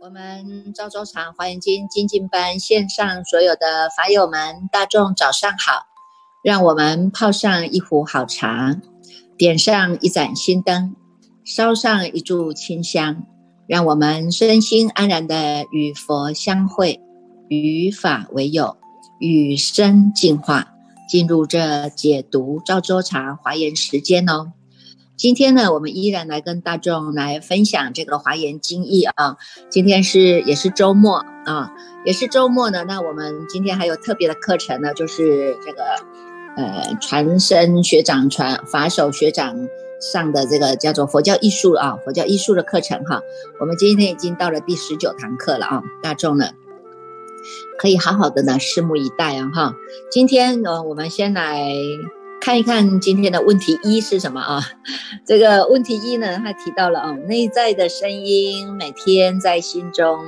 我们赵州场华严经精进班线上所有的法友们，大众早上好！让我们泡上一壶好茶，点上一盏心灯，烧上一炷清香，让我们身心安然的与佛相会，与法为友，与生进化，进入这解读赵州茶华严时间哦。今天呢，我们依然来跟大众来分享这个华严经义啊。今天是也是周末啊，也是周末呢。那我们今天还有特别的课程呢，就是这个呃传声学长传法手学长上的这个叫做佛教艺术啊，佛教艺术的课程哈。我们今天已经到了第十九堂课了啊，大众呢可以好好的呢拭目以待啊哈。今天呢，我们先来。看一看今天的问题一是什么啊？这个问题一呢，他提到了啊，内在的声音每天在心中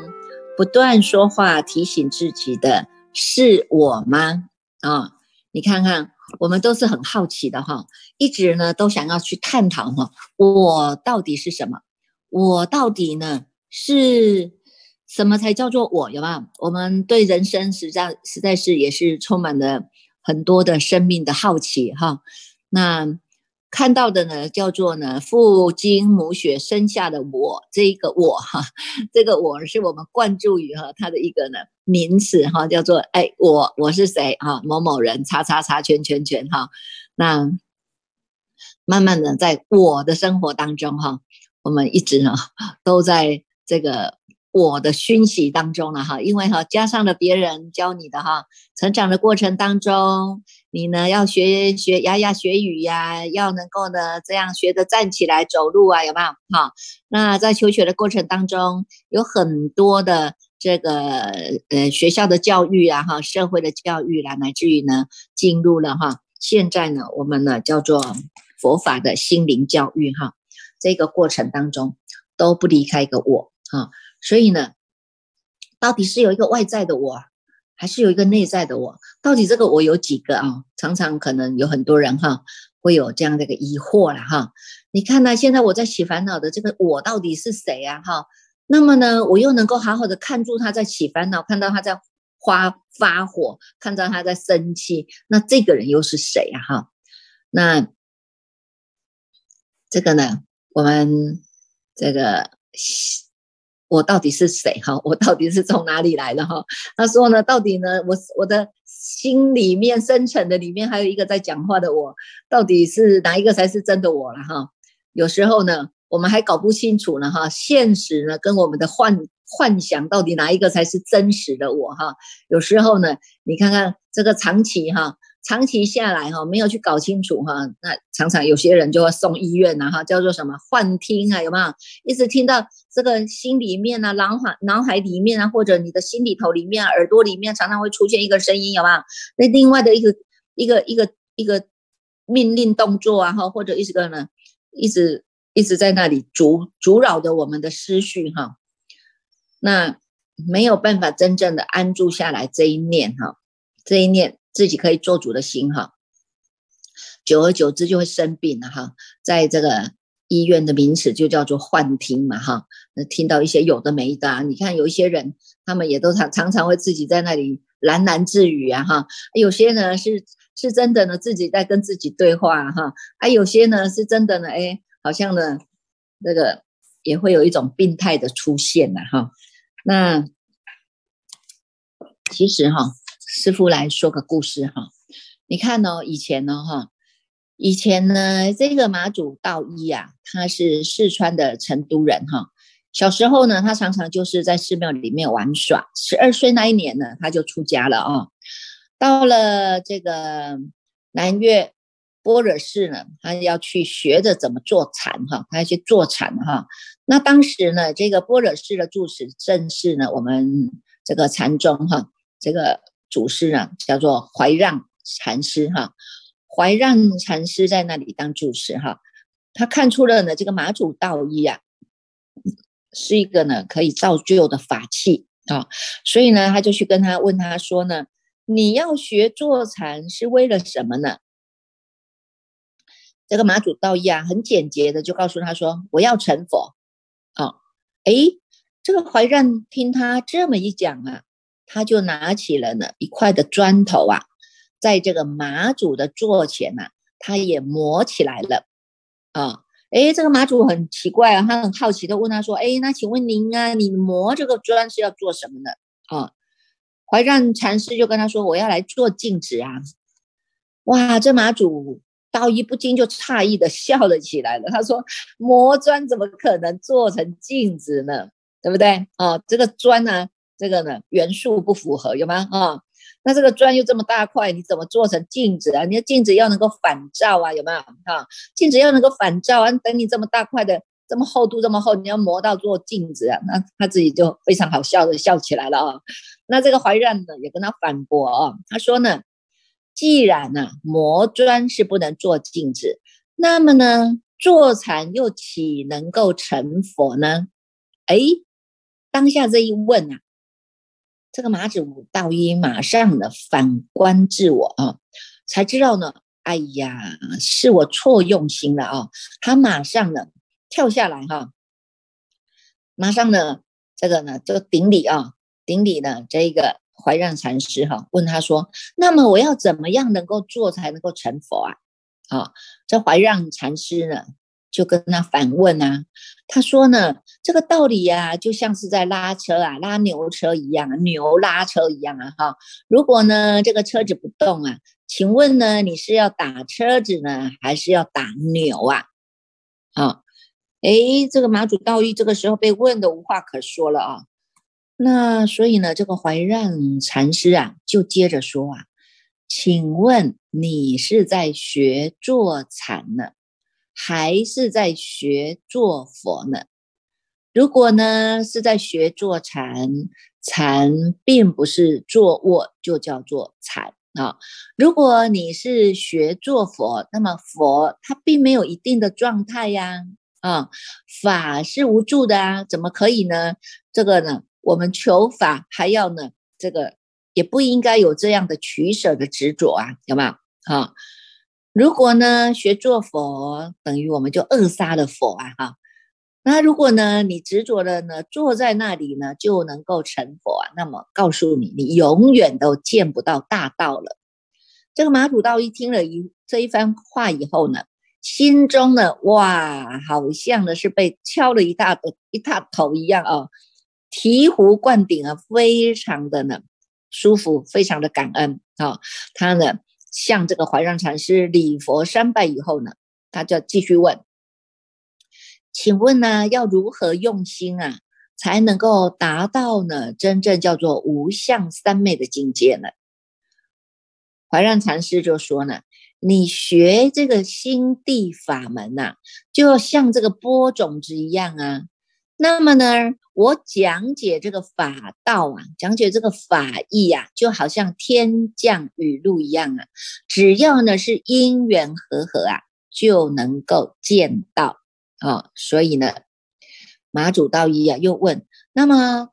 不断说话，提醒自己的是我吗？啊，你看看，我们都是很好奇的哈，一直呢都想要去探讨哈，我到底是什么？我到底呢是什么才叫做我？有没有？我们对人生实在实在是也是充满了。很多的生命的好奇哈，那看到的呢叫做呢父精母血生下的我这一个我哈，这个我是我们灌注于哈他的一个呢名词哈，叫做哎我我是谁哈某某人叉叉叉圈圈圈哈，那慢慢的在我的生活当中哈，我们一直呢都在这个。我的熏习当中了哈，因为哈加上了别人教你的哈，成长的过程当中，你呢要学学牙牙学语呀，要能够呢这样学着站起来走路啊，有没有？哈，那在求学的过程当中，有很多的这个呃学校的教育啊，哈，社会的教育啦，乃至于呢进入了哈，现在呢我们呢叫做佛法的心灵教育哈，这个过程当中都不离开一个我哈。所以呢，到底是有一个外在的我，还是有一个内在的我？到底这个我有几个啊？常常可能有很多人哈，会有这样的一个疑惑了哈。你看呢，现在我在起烦恼的这个我到底是谁啊？哈，那么呢，我又能够好好的看住他在起烦恼，看到他在发发火，看到他在生气，那这个人又是谁呀？哈，那这个呢，我们这个。我到底是谁哈？我到底是从哪里来的哈？他说呢，到底呢，我我的心里面深层的里面还有一个在讲话的我，到底是哪一个才是真的我了哈？有时候呢，我们还搞不清楚呢哈，现实呢跟我们的幻幻想到底哪一个才是真实的我哈？有时候呢，你看看这个长期哈。长期下来哈，没有去搞清楚哈，那常常有些人就会送医院呐哈，叫做什么幻听啊，有没有？一直听到这个心里面啊，脑海脑海里面啊，或者你的心里头里面、耳朵里面，常常会出现一个声音，有没有？那另外的一个一个一个一个命令动作啊哈，或者一直个呢，一直一直在那里阻阻扰着我们的思绪哈，那没有办法真正的安住下来这一念哈，这一念。自己可以做主的心哈，久而久之就会生病了哈。在这个医院的名词就叫做幻听嘛哈，那听到一些有的没的，你看有一些人，他们也都常常常会自己在那里喃喃自语啊哈。有些呢是是真的呢，自己在跟自己对话哈。啊，有些呢是真的呢，哎，好像呢那个也会有一种病态的出现了哈。那其实哈。师傅来说个故事哈，你看哦，以前呢哈，以前呢这个马祖道一啊，他是四川的成都人哈。小时候呢，他常常就是在寺庙里面玩耍。十二岁那一年呢，他就出家了啊。到了这个南岳般若寺呢，他要去学着怎么做禅哈，他要去做禅哈。那当时呢，这个般若寺的住持正是呢我们这个禅宗哈，这个。祖师啊，叫做怀让禅师哈，怀让禅师在那里当住持哈，他看出了呢，这个马祖道一啊，是一个呢可以造就的法器啊，所以呢，他就去跟他问他说呢，你要学坐禅是为了什么呢？这个马祖道义啊，很简洁的就告诉他说：“我要成佛。”啊，哎，这个怀让听他这么一讲啊，他就拿起了呢一块的砖头啊，在这个马祖的座前呐，他也磨起来了。啊，哎，这个马祖很奇怪啊，他很好奇的问他说：“哎，那请问您啊，你磨这个砖是要做什么呢？”啊，怀让禅师就跟他说：“我要来做镜子啊。”哇，这马祖。道一不禁就诧异的笑了起来了。他说：“磨砖怎么可能做成镜子呢？对不对？啊，这个砖呢，这个呢元素不符合，有吗？啊，那这个砖又这么大块，你怎么做成镜子啊？你的镜子要能够反照啊，有没有？啊，镜子要能够反照啊。等你这么大块的，这么厚度这么厚，你要磨到做镜子啊？那他自己就非常好笑的笑起来了啊。那这个怀让呢也跟他反驳啊，他说呢。”既然呢，磨砖是不能做镜子，那么呢，坐禅又岂能够成佛呢？哎，当下这一问啊，这个马祖道一马上的反观自我啊，才知道呢，哎呀，是我错用心了啊！他马上呢跳下来哈，马上呢这个呢这个顶礼啊，顶礼呢这一个。怀让禅师哈问他说：“那么我要怎么样能够做才能够成佛啊？”啊，这怀让禅师呢就跟他反问啊，他说呢：“这个道理呀，就像是在拉车啊，拉牛车一样，牛拉车一样啊。哈，如果呢这个车子不动啊，请问呢你是要打车子呢，还是要打牛啊？”啊，哎，这个马祖道义这个时候被问的无话可说了啊。那所以呢，这个怀让禅师啊，就接着说啊，请问你是在学坐禅呢，还是在学做佛呢？如果呢是在学做禅，禅并不是坐卧就叫做禅啊。如果你是学做佛，那么佛它并没有一定的状态呀，啊，法是无助的啊，怎么可以呢？这个呢？我们求法还要呢，这个也不应该有这样的取舍的执着啊，有没有？啊，如果呢学做佛，等于我们就扼杀了佛啊，哈。那如果呢你执着的呢坐在那里呢就能够成佛啊，那么告诉你，你永远都见不到大道了。这个马祖道一听了一这一番话以后呢，心中呢哇，好像呢是被敲了一大一大头一样啊。醍醐灌顶啊，非常的呢舒服，非常的感恩啊。他呢向这个怀让禅师礼佛三拜以后呢，他就继续问：“请问呢，要如何用心啊，才能够达到呢真正叫做无相三昧的境界呢？”怀让禅师就说呢：“你学这个心地法门呐，就像这个播种子一样啊。”那么呢，我讲解这个法道啊，讲解这个法义啊，就好像天降雨露一样啊，只要呢是因缘和合啊，就能够见到啊。所以呢，马祖道一啊又问：那么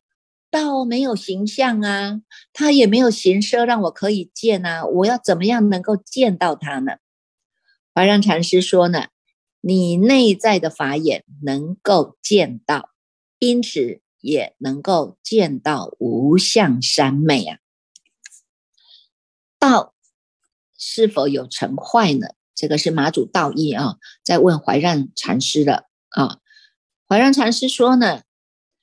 道没有形象啊，它也没有形色让我可以见啊，我要怎么样能够见到它呢？华让禅师说呢，你内在的法眼能够见到。因此也能够见到无相三昧啊。道是否有成坏呢？这个是马祖道义啊，在问怀让禅师的啊。怀让禅师说呢，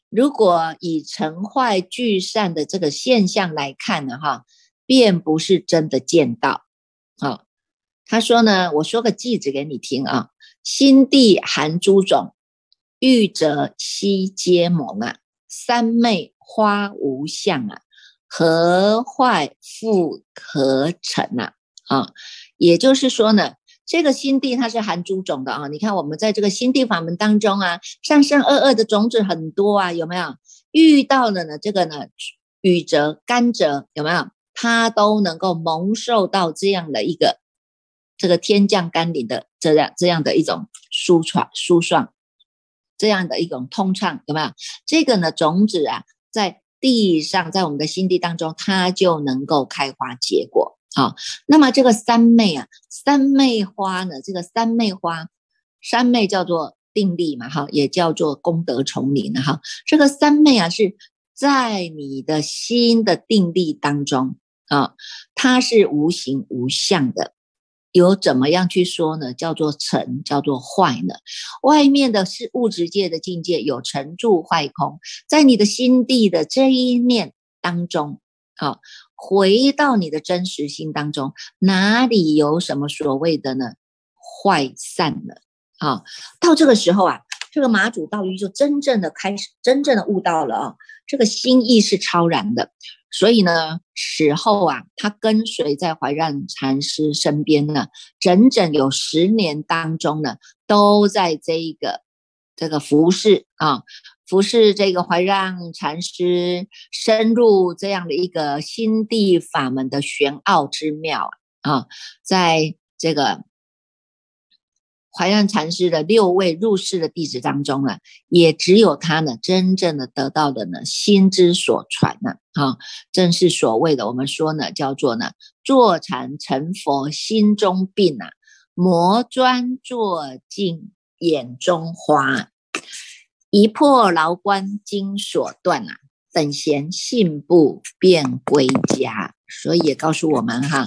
如果以成坏聚散的这个现象来看呢，哈，便不是真的见到。好，他说呢，我说个句子给你听啊，心地含诸种。欲则悉皆蒙啊，三昧花无相啊，何坏复可成啊？啊，也就是说呢，这个心地它是含诸种的啊。你看我们在这个心地法门当中啊，上善恶恶的种子很多啊，有没有？遇到了呢，这个呢，雨泽甘蔗有没有？它都能够蒙受到这样的一个这个天降甘霖的这样这样的一种舒爽舒爽。这样的一种通畅有没有？这个呢，种子啊，在地上，在我们的心地当中，它就能够开花结果。好，那么这个三昧啊，三昧花呢，这个三昧花，三昧叫做定力嘛，哈，也叫做功德丛林哈。这个三昧啊，是在你的心的定力当中啊，它是无形无相的。有怎么样去说呢？叫做成，叫做坏呢？外面的是物质界的境界，有成住坏空，在你的心地的这一面当中，啊，回到你的真实心当中，哪里有什么所谓的呢？坏散了，啊，到这个时候啊，这个马祖道玉就真正的开始，真正的悟到了啊，这个心意是超然的。所以呢，死后啊，他跟随在怀让禅师身边呢，整整有十年当中呢，都在这一个这个服侍啊，服侍这个怀让禅师，深入这样的一个心地法门的玄奥之妙啊，在这个。怀让禅师的六位入世的弟子当中啊，也只有他呢，真正的得到的呢，心之所传呢，啊，正是所谓的我们说呢，叫做呢，坐禅成佛心中病啊，磨砖作镜眼中花，一破牢关金锁断啊，等闲信步便归家。所以也告诉我们哈。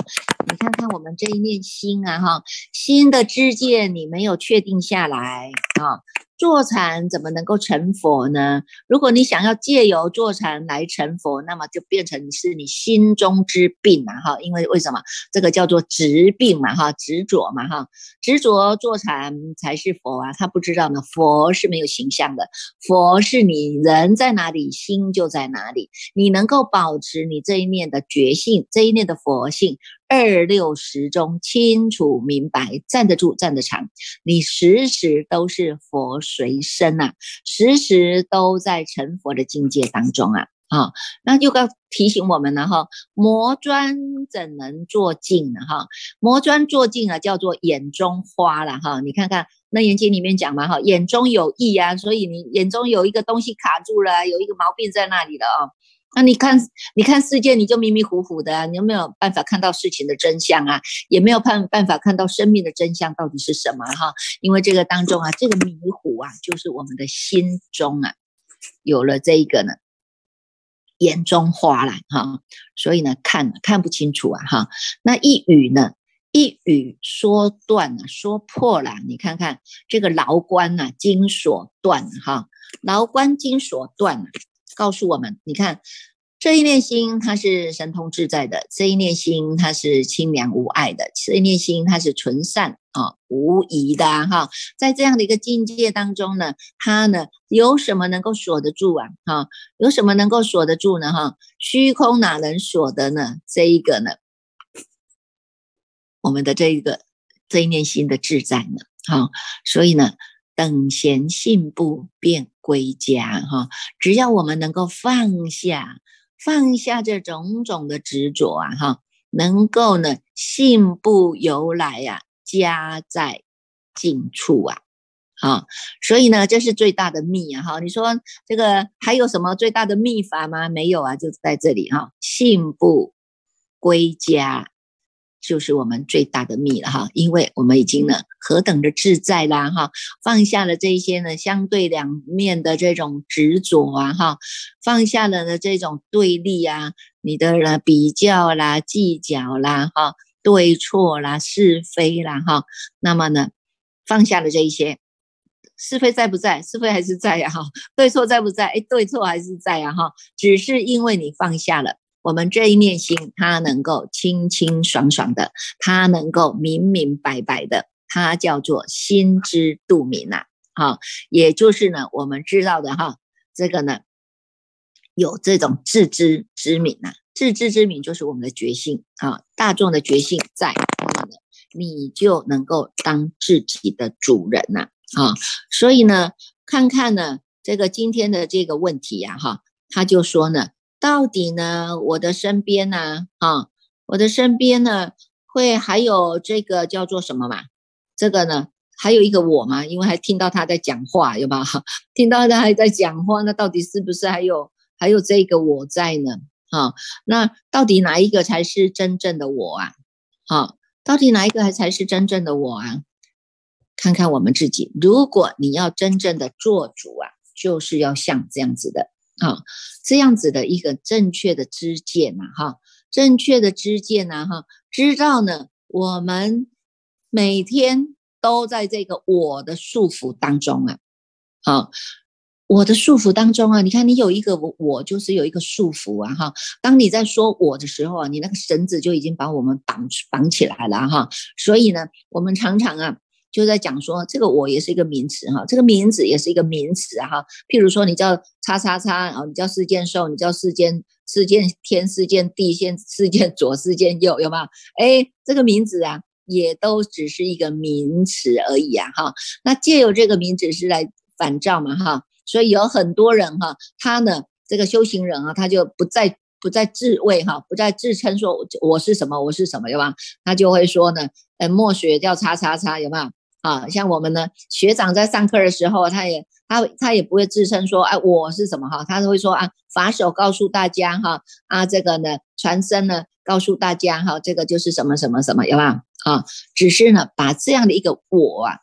你看看我们这一念心啊，哈，心的知见你没有确定下来啊。坐禅怎么能够成佛呢？如果你想要借由坐禅来成佛，那么就变成是你心中之病啊！哈，因为为什么这个叫做执病嘛？哈，执着嘛？哈，执着坐禅才是佛啊！他不知道呢，佛是没有形象的，佛是你人在哪里，心就在哪里。你能够保持你这一念的觉这一念的佛性。二六十中清楚明白，站得住，站得长。你时时都是佛随身呐，时时都在成佛的境界当中啊！啊，那就告提醒我们了哈，磨砖怎能做镜呢？哈，磨砖做镜啊，叫做眼中花了哈。你看看那眼睛里面讲嘛哈，眼中有意啊，所以你眼中有一个东西卡住了，有一个毛病在那里了啊。那你看，你看世界，你就迷迷糊糊的，你有没有办法看到事情的真相啊？也没有办办法看到生命的真相到底是什么哈？因为这个当中啊，这个迷糊啊，就是我们的心中啊，有了这一个呢，眼中花了哈，所以呢，看看不清楚啊哈。那一语呢，一语说断了，说破了，你看看这个牢关呐，金锁断哈，牢关金锁断了。告诉我们，你看这一念心，它是神通自在的；这一念心，它是清凉无碍的；这一念心，它是纯善啊，无疑的哈。在这样的一个境界当中呢，它呢有什么能够锁得住啊？哈，有什么能够锁得住呢？哈，虚空哪能锁得呢？这一个呢，我们的这一个这一念心的自在呢？好，所以呢。等闲信步便归家，哈！只要我们能够放下，放下这种种的执着啊，哈，能够呢信步由来呀，家在近处啊，好，所以呢，这是最大的秘啊，哈！你说这个还有什么最大的秘法吗？没有啊，就在这里哈，信步归家。就是我们最大的密了哈，因为我们已经呢何等的自在啦哈，放下了这些呢相对两面的这种执着啊哈，放下了呢这种对立啊，你的呢比较啦、计较啦哈、对错啦、是非啦哈，那么呢放下了这一些，是非在不在？是非还是在呀哈，对错在不在？哎，对错还是在呀哈，只是因为你放下了。我们这一念心，它能够清清爽爽的，它能够明明白白的，它叫做心知肚明呐。好，也就是呢，我们知道的哈，这个呢，有这种自知之明呐。自知之明就是我们的觉性啊，大众的觉性在，你就能够当自己的主人呐。啊，所以呢，看看呢，这个今天的这个问题呀，哈，他就说呢。到底呢？我的身边呢？啊，我的身边呢，会还有这个叫做什么嘛？这个呢，还有一个我嘛？因为还听到他在讲话，有吧？听到他还在讲话，那到底是不是还有还有这个我在呢。啊，那到底哪一个才是真正的我啊？好，到底哪一个还才是真正的我啊？看看我们自己，如果你要真正的做主啊，就是要像这样子的啊，这样子的一个正确的知见呐，哈，正确的知见呐，哈，知道呢，我们每天都在这个我的束缚当中啊，好。我的束缚当中啊，你看你有一个我，我就是有一个束缚啊，哈。当你在说我的时候啊，你那个绳子就已经把我们绑绑起来了哈。所以呢，我们常常啊就在讲说，这个我也是一个名词哈，这个名字也是一个名词哈。譬如说，你叫叉叉叉啊，你叫四件兽，你叫四件四件天，四件地，线四件左，四件右，有吗？哎，这个名字啊，也都只是一个名词而已啊，哈。那借由这个名字是来反照嘛，哈。所以有很多人哈，他呢，这个修行人啊，他就不再不再自卫哈，不再自称说我是什么，我是什么，有吗？他就会说呢，呃，墨学叫叉叉叉，有没有？啊，像我们呢，学长在上课的时候，他也他他也不会自称说，哎，我是什么哈？他会说啊，法手告诉大家哈，啊，这个呢，传声呢，告诉大家哈，这个就是什么什么什么，有没有？啊，只是呢，把这样的一个我啊，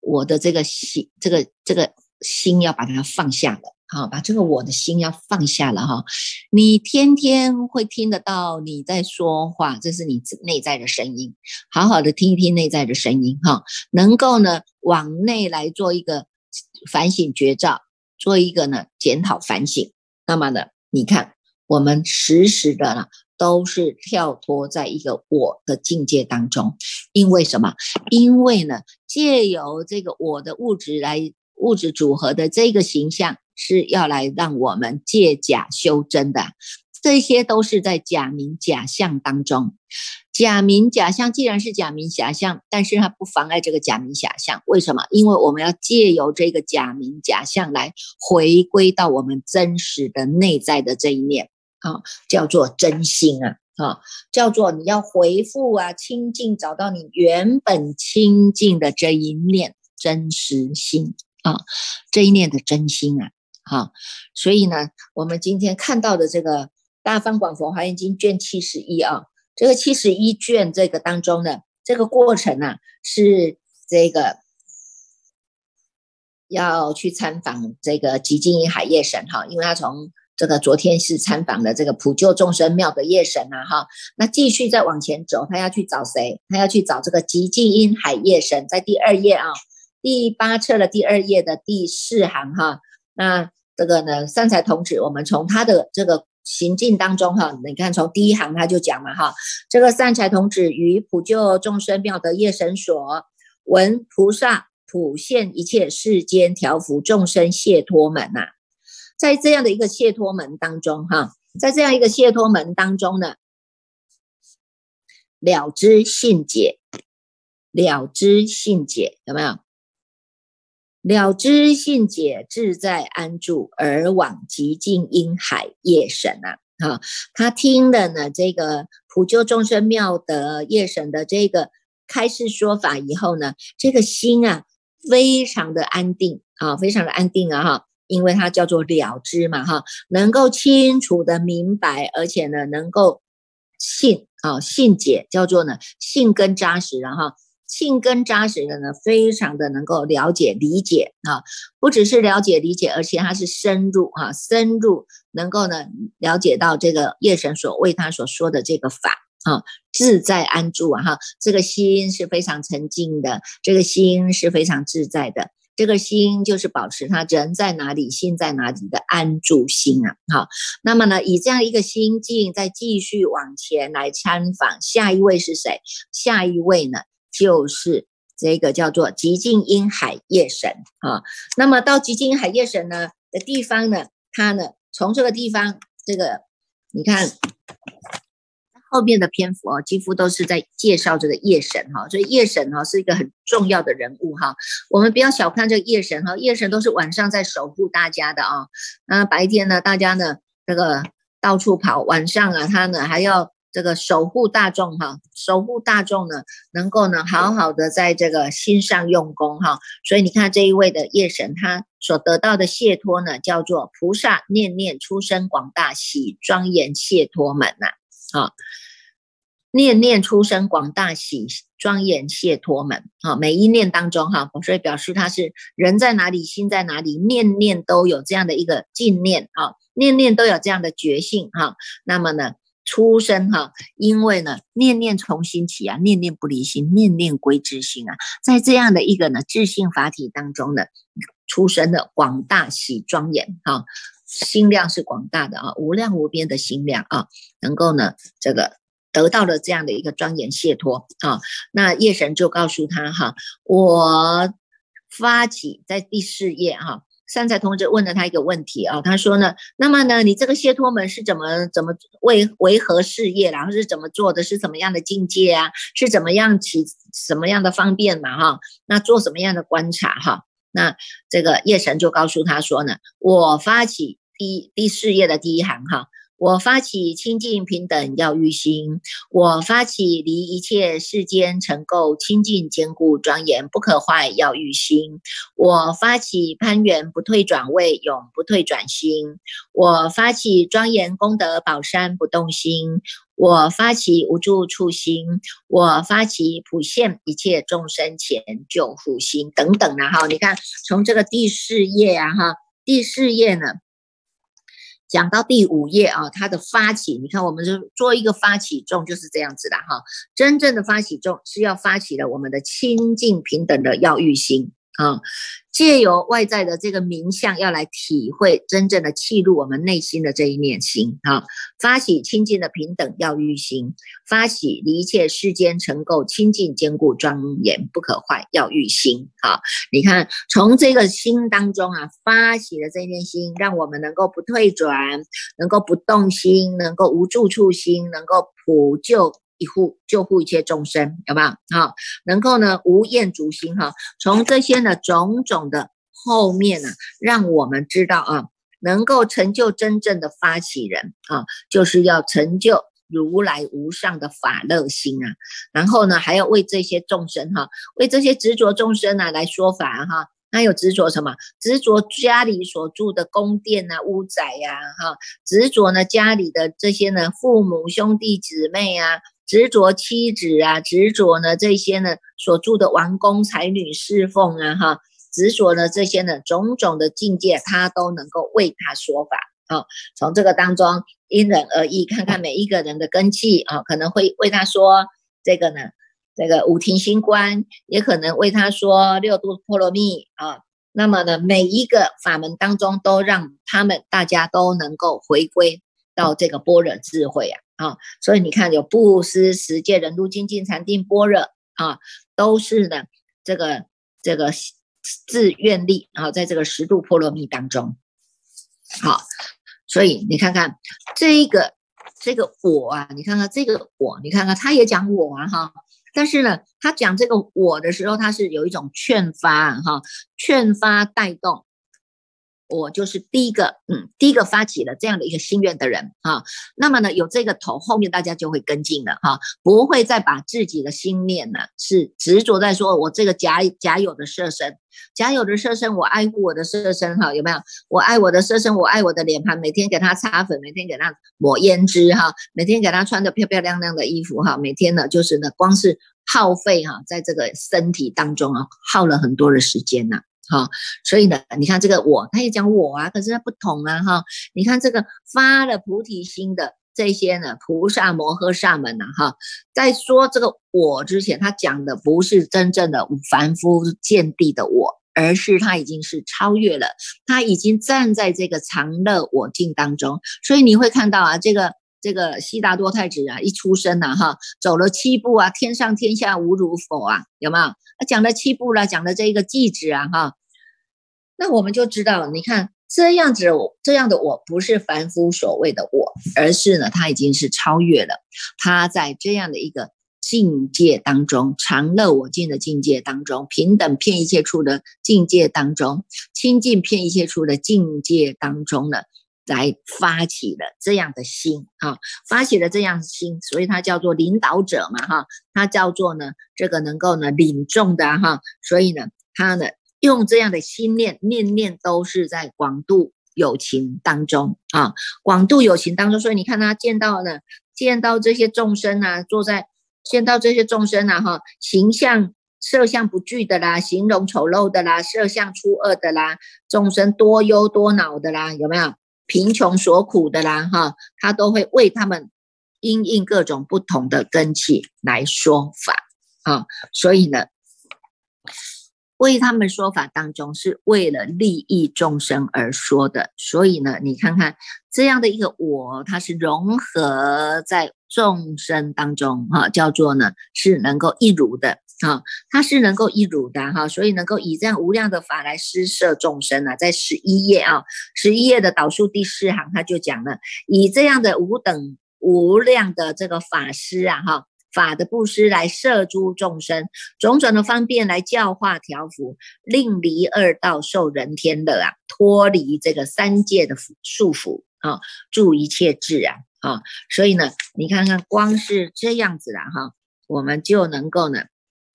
我的这个心，这个这个。心要把它放下了，好，把这个我的心要放下了哈。你天天会听得到你在说话，这是你内在的声音，好好的听一听内在的声音哈，能够呢往内来做一个反省觉照，做一个呢检讨反省。那么呢，你看我们时时的呢都是跳脱在一个我的境界当中，因为什么？因为呢借由这个我的物质来。物质组合的这个形象是要来让我们借假修真的，这些都是在假名假相当中。假名假相既然是假名假相，但是它不妨碍这个假名假相。为什么？因为我们要借由这个假名假相来回归到我们真实的内在的这一面啊，叫做真心啊，啊，叫做你要回复啊，清净，找到你原本清净的这一面真实心。啊，这一念的真心啊，好，所以呢，我们今天看到的这个《大方广佛华严经》卷七十一啊，这个七十一卷这个当中呢，这个过程呢，是这个要去参访这个极静音海夜神哈，因为他从这个昨天是参访的这个普救众生庙的夜神啊哈，那继续再往前走，他要去找谁？他要去找这个极静音海夜神，在第二页啊。第八册的第二页的第四行哈，那这个呢，善财童子，我们从他的这个行进当中哈，你看从第一行他就讲了哈，这个善财童子于普救众生妙德业神所闻菩萨普现一切世间调伏众生解脱门呐，在这样的一个解脱门当中哈，在这样一个解脱门当中呢，了知信解，了知信解有没有？了知信解自在安住，而往极静因海夜神啊！哈，他听了呢这个普救众生妙德夜神的这个开示说法以后呢，这个心啊非常的安定啊，非常的安定啊！哈，因为它叫做了知嘛，哈，能够清楚的明白，而且呢能够信啊信解，叫做呢信根扎实了哈。性根扎实的呢，非常的能够了解理解啊，不只是了解理解，而且他是深入哈，深入能够呢了解到这个夜神所为他所说的这个法啊，自在安住啊哈，这个心是非常沉静的，这个心是非常自在的，这个心就是保持他人在哪里，心在哪里的安住心啊，好，那么呢，以这样一个心境再继续往前来参访，下一位是谁？下一位呢？就是这个叫做极静音海夜神啊，那么到极静音海夜神呢的地方呢，它呢从这个地方，这个你看后面的篇幅啊，几乎都是在介绍这个夜神哈，所以夜神哈是一个很重要的人物哈，我们不要小看这个夜神哈，夜神都是晚上在守护大家的啊，那白天呢，大家呢这个到处跑，晚上啊，他呢还要。这个守护大众哈，守护大众呢，能够呢好好的在这个心上用功哈。所以你看这一位的夜神，他所得到的解脱呢，叫做菩萨念念出生广大喜庄严解脱门呐，啊，念念出生广大喜庄严解脱门啊，每一念当中哈，所以表示他是人在哪里，心在哪里，念念都有这样的一个净念啊，念念都有这样的觉性哈。那么呢？出生哈，因为呢，念念从心起啊，念念不离心，念念归之心啊，在这样的一个呢智性法体当中呢，出生的广大喜庄严哈，心量是广大的啊，无量无边的心量啊，能够呢这个得到了这样的一个庄严解脱啊，那夜神就告诉他哈，我发起在第四页哈。善财童子问了他一个问题啊，他说呢，那么呢，你这个解脱门是怎么怎么为为何事业，然后是怎么做的，是什么样的境界啊？是怎么样起什么样的方便嘛？哈，那做什么样的观察哈？那这个叶神就告诉他说呢，我发起第第四页的第一行哈。我发起清净平等要欲心，我发起离一切世间尘垢清净坚固庄严不可坏要欲心，我发起攀缘不退转位永不退转心，我发起庄严功德宝山不动心，我发起无助处心，我发起普现一切众生前救护心等等的哈，你看从这个第四页啊哈，第四页呢。讲到第五页啊，它的发起，你看，我们就做一个发起众就是这样子的哈。真正的发起众是要发起了我们的清净平等的要育心。啊，借由外在的这个名相，要来体会真正的契入我们内心的这一念心。啊，发起清净的平等要欲心，发起一切世间成垢清净坚固庄严不可坏要欲心。啊，你看从这个心当中啊，发起的这一念心，让我们能够不退转，能够不动心，能够无住处心，能够普救。一护救护一切众生，有没有？好，能够呢无厌足心哈。从这些呢种种的后面呢，让我们知道啊，能够成就真正的发起人啊，就是要成就如来无上的法乐心啊。然后呢，还要为这些众生哈，为这些执着众生呢来说法哈。那有执着什么？执着家里所住的宫殿啊、屋宅呀，哈，执着呢家里的这些呢父母兄弟姊妹啊。执着妻子啊，执着呢这些呢所住的王公才女侍奉啊，哈，执着呢这些呢种种的境界，他都能够为他说法啊。从这个当中因人而异，看看每一个人的根器啊，可能会为他说这个呢，这个五庭星官，也可能为他说六度波罗蜜啊。那么呢，每一个法门当中，都让他们大家都能够回归到这个般若智慧啊。啊，所以你看，有布施、十戒、忍辱、精进、禅定、般若啊，都是呢这个这个自愿力啊，在这个十度波罗蜜当中。好，所以你看看这个这个我啊，你看看这个我，你看看他也讲我啊哈，但是呢，他讲这个我的时候，他是有一种劝发哈，劝发带动。我就是第一个，嗯，第一个发起了这样的一个心愿的人啊。那么呢，有这个头，后面大家就会跟进了哈，不会再把自己的心念呢是执着在说我这个假假有的色身，假有的色身，我爱护我的色身哈，有没有？我爱我的色身，我爱我的脸盘，每天给他擦粉，每天给他抹胭脂哈，每天给他穿的漂漂亮亮的衣服哈，每天呢就是呢，光是耗费哈，在这个身体当中啊，耗了很多的时间呐。好，所以呢，你看这个我，他也讲我啊，可是他不同啊，哈，你看这个发了菩提心的这些呢，菩萨摩诃萨们呐，哈，在说这个我之前，他讲的不是真正的凡夫见地的我，而是他已经是超越了，他已经站在这个常乐我境当中，所以你会看到啊，这个这个悉达多太子啊，一出生呐，哈，走了七步啊，天上天下无如否啊，有没有？他讲了七步了，讲的这一个句子啊，哈。那我们就知道，你看这样子，这样的我不是凡夫所谓的我，而是呢，他已经是超越了。他在这样的一个境界当中，常乐我净的境界当中，平等骗一切处的境界当中，清净骗一切处的境界当中呢，来发起了这样的心啊，发起了这样的心，所以他叫做领导者嘛哈，他叫做呢这个能够呢领众的哈，所以呢他呢用这样的心念念念都是在广度友情当中啊，广度友情当中，所以你看他见到呢见到这些众生啊，坐在见到这些众生啊哈，形象。色相不具的啦，形容丑陋的啦，色相出恶的啦，众生多忧多恼的啦，有没有贫穷所苦的啦？哈，他都会为他们因应各种不同的根器来说法啊。所以呢，为他们说法当中是为了利益众生而说的。所以呢，你看看这样的一个我，它是融合在众生当中哈，叫做呢是能够一如的。啊，它是能够一如的哈，所以能够以这样无量的法来施设众生啊，在十一页啊，十一页的导数第四行，他就讲了，以这样的无等无量的这个法师啊，哈，法的布施来摄诸众生，种种的方便来教化调伏，令离二道受人天乐啊，脱离这个三界的束缚啊，助一切智啊，啊，所以呢，你看看光是这样子了哈，我们就能够呢。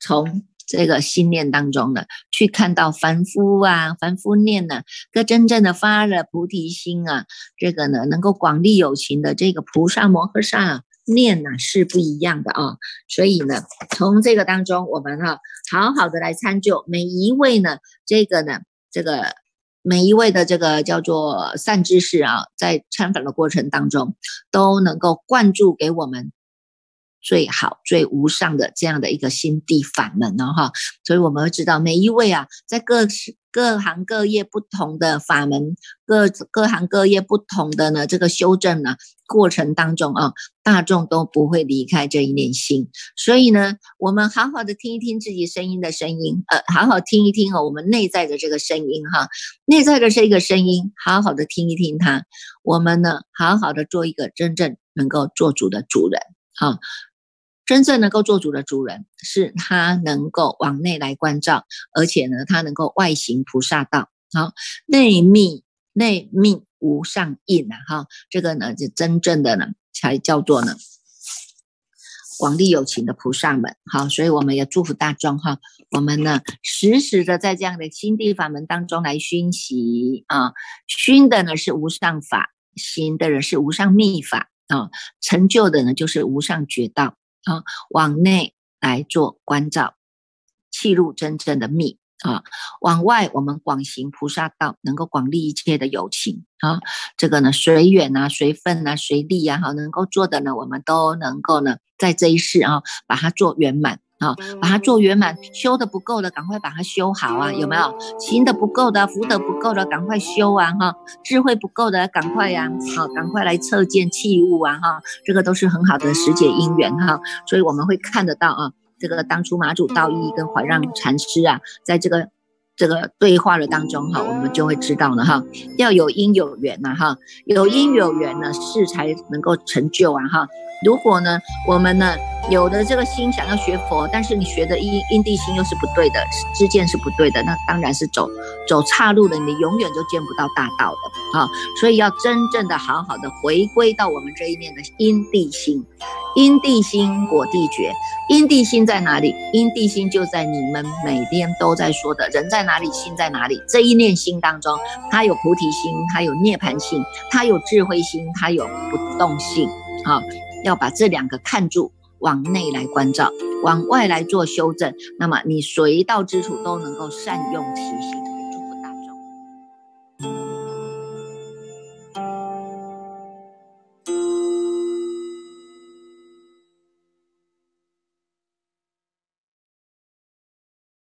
从这个心念当中呢，去看到凡夫啊，凡夫念呢，跟真正的发了菩提心啊，这个呢，能够广利有情的这个菩萨摩诃萨念呢是不一样的啊。所以呢，从这个当中，我们哈好好的来参究每一位呢，这个呢，这个每一位的这个叫做善知识啊，在参访的过程当中，都能够灌注给我们。最好最无上的这样的一个心地法门呢，哈，所以我们会知道每一位啊，在各各行各业不同的法门，各各行各业不同的呢这个修正呢过程当中啊，大众都不会离开这一念心。所以呢，我们好好的听一听自己声音的声音，呃，好好听一听哦，我们内在的这个声音哈，内在的这个声音，好好的听一听它，我们呢，好好的做一个真正能够做主的主人啊。真正能够做主的主人，是他能够往内来关照，而且呢，他能够外行菩萨道，好内密内密无上印啊，哈，这个呢，就真正的呢，才叫做呢广利有情的菩萨们，好，所以我们也祝福大众哈，我们呢，时时的在这样的心地法门当中来熏习啊，熏的呢是无上法，行的人是无上密法啊，成就的呢就是无上觉道。啊，往内来做关照，契入真正的密啊；往外，我们广行菩萨道，能够广利一切的友情啊。这个呢，随缘啊，随分啊，随力啊，好，能够做的呢，我们都能够呢，在这一世啊，把它做圆满。啊，把它做圆满，修的不够的，赶快把它修好啊！有没有行的不够的，福德不够的，赶快修啊！哈，智慧不够的，赶快呀！好，赶快来测见器物啊！哈，这个都是很好的时节因缘哈，所以我们会看得到啊，这个当初马祖道义跟怀让禅师啊，在这个。这个对话的当中哈，我们就会知道了哈，要有因有缘呐哈，有因有缘呢，事才能够成就啊哈。如果呢，我们呢有的这个心想要学佛，但是你学的因因地心又是不对的，知见是不对的，那当然是走走岔路的，你永远都见不到大道的啊。所以要真正的好好的回归到我们这一念的因地心，因地心果地觉。因地心在哪里？因地心就在你们每天都在说的人在哪里，心在哪里。这一念心当中，它有菩提心，它有涅盘性，它有智慧心，它有不动性。好，要把这两个看住，往内来关照，往外来做修正。那么你随到之处都能够善用其心。